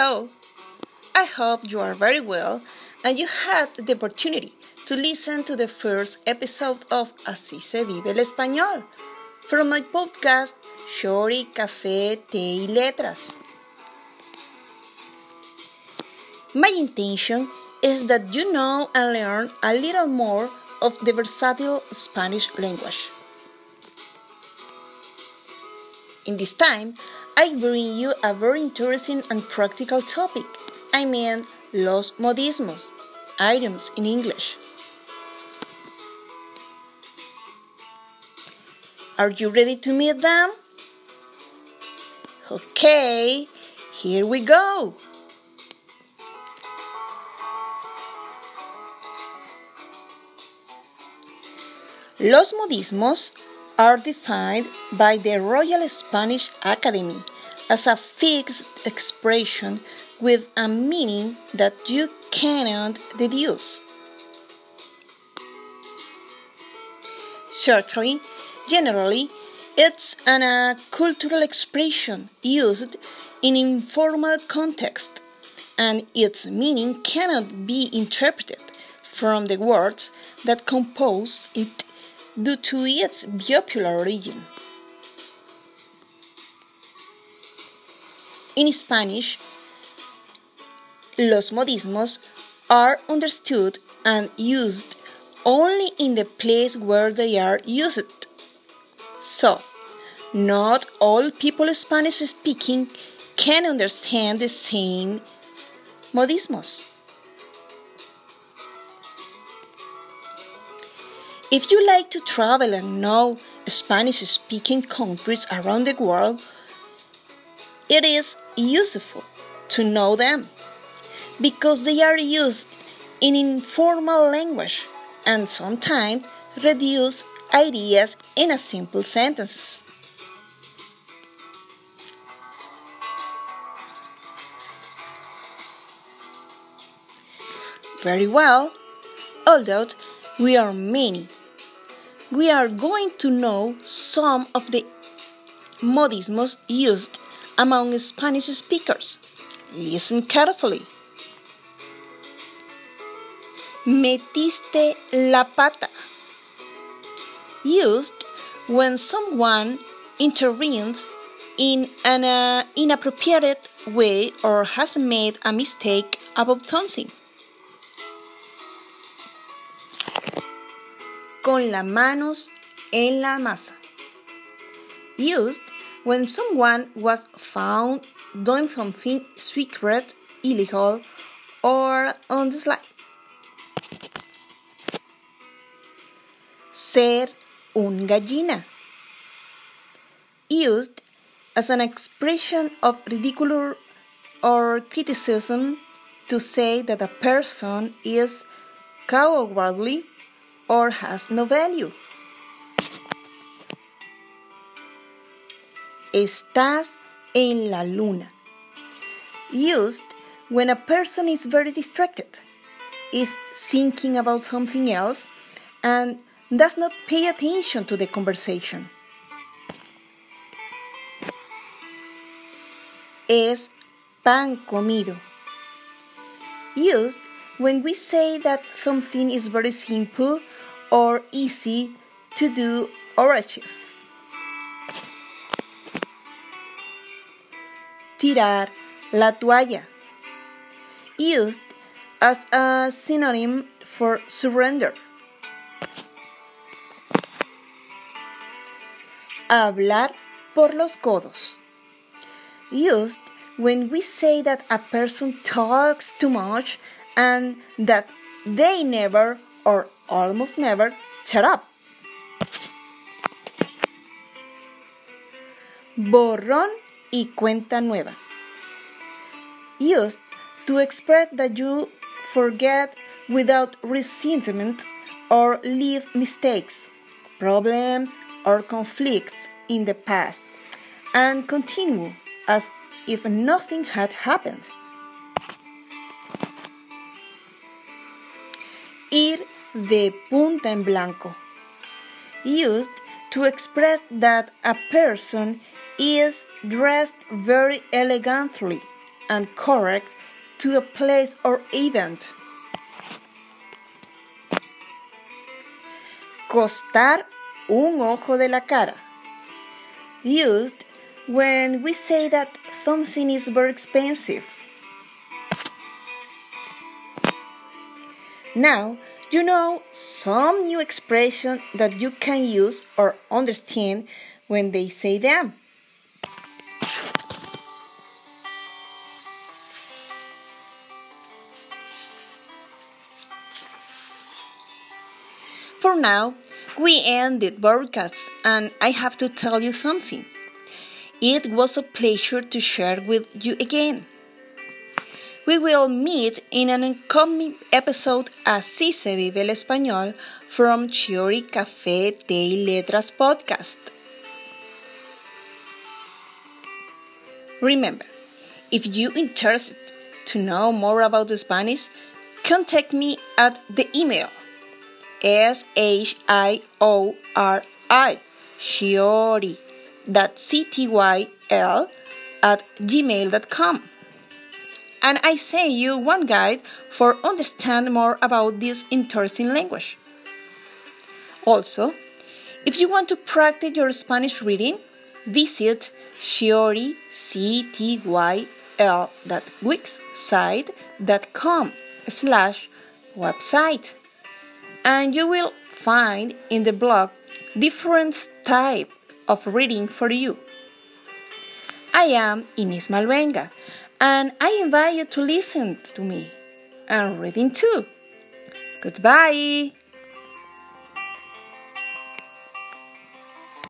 Hello! I hope you are very well and you had the opportunity to listen to the first episode of Así se vive el español from my podcast Shiori, Café, Té y Letras. My intention is that you know and learn a little more of the versatile Spanish language. In this time, I bring you a very interesting and practical topic. I mean, los modismos, items in English. Are you ready to meet them? Okay, here we go. Los modismos are defined by the Royal Spanish Academy as a fixed expression with a meaning that you cannot deduce. Certainly, generally, it's an, a cultural expression used in informal context, and its meaning cannot be interpreted from the words that compose it due to its popular origin. In Spanish, los modismos are understood and used only in the place where they are used. So, not all people Spanish speaking can understand the same modismos. If you like to travel and know Spanish speaking countries around the world, it is useful to know them because they are used in informal language and sometimes reduce ideas in a simple sentences. Very well, although we are many we are going to know some of the modismos used among Spanish speakers. Listen carefully. Metiste la pata. Used when someone intervenes in an uh, inappropriate way or has made a mistake about something. Con las manos en la masa. Used when someone was found doing something secret, illegal, or on the slide. Ser un gallina. Used as an expression of ridicule or criticism to say that a person is cowardly or has no value. Estás en la luna. Used when a person is very distracted, is thinking about something else, and does not pay attention to the conversation. Es pan comido. Used when we say that something is very simple or easy to do or achieve. Tirar la toalla. Used as a synonym for surrender. Hablar por los codos. Used when we say that a person talks too much and that they never or almost never shut up. Borrón y cuenta nueva. Used to express that you forget without resentment or leave mistakes, problems, or conflicts in the past and continue as if nothing had happened. Ir de punta en blanco. Used to express that a person is dressed very elegantly and correct to a place or event. Costar un ojo de la cara. Used when we say that something is very expensive. Now, you know some new expression that you can use or understand when they say them. For now, we end the broadcast and I have to tell you something. It was a pleasure to share with you again. We will meet in an upcoming episode Así se vive el español from Shiori Café de Letras podcast. Remember, if you're interested to know more about Spanish, contact me at the email S H I O R I Shiori that C-T-Y-L at gmail.com. And I send you one guide for understand more about this interesting language. Also, if you want to practice your Spanish reading, visit shiori com slash website and you will find in the blog different type of reading for you. I am Ines Malvenga, and I invite you to listen to me and reading too. Goodbye.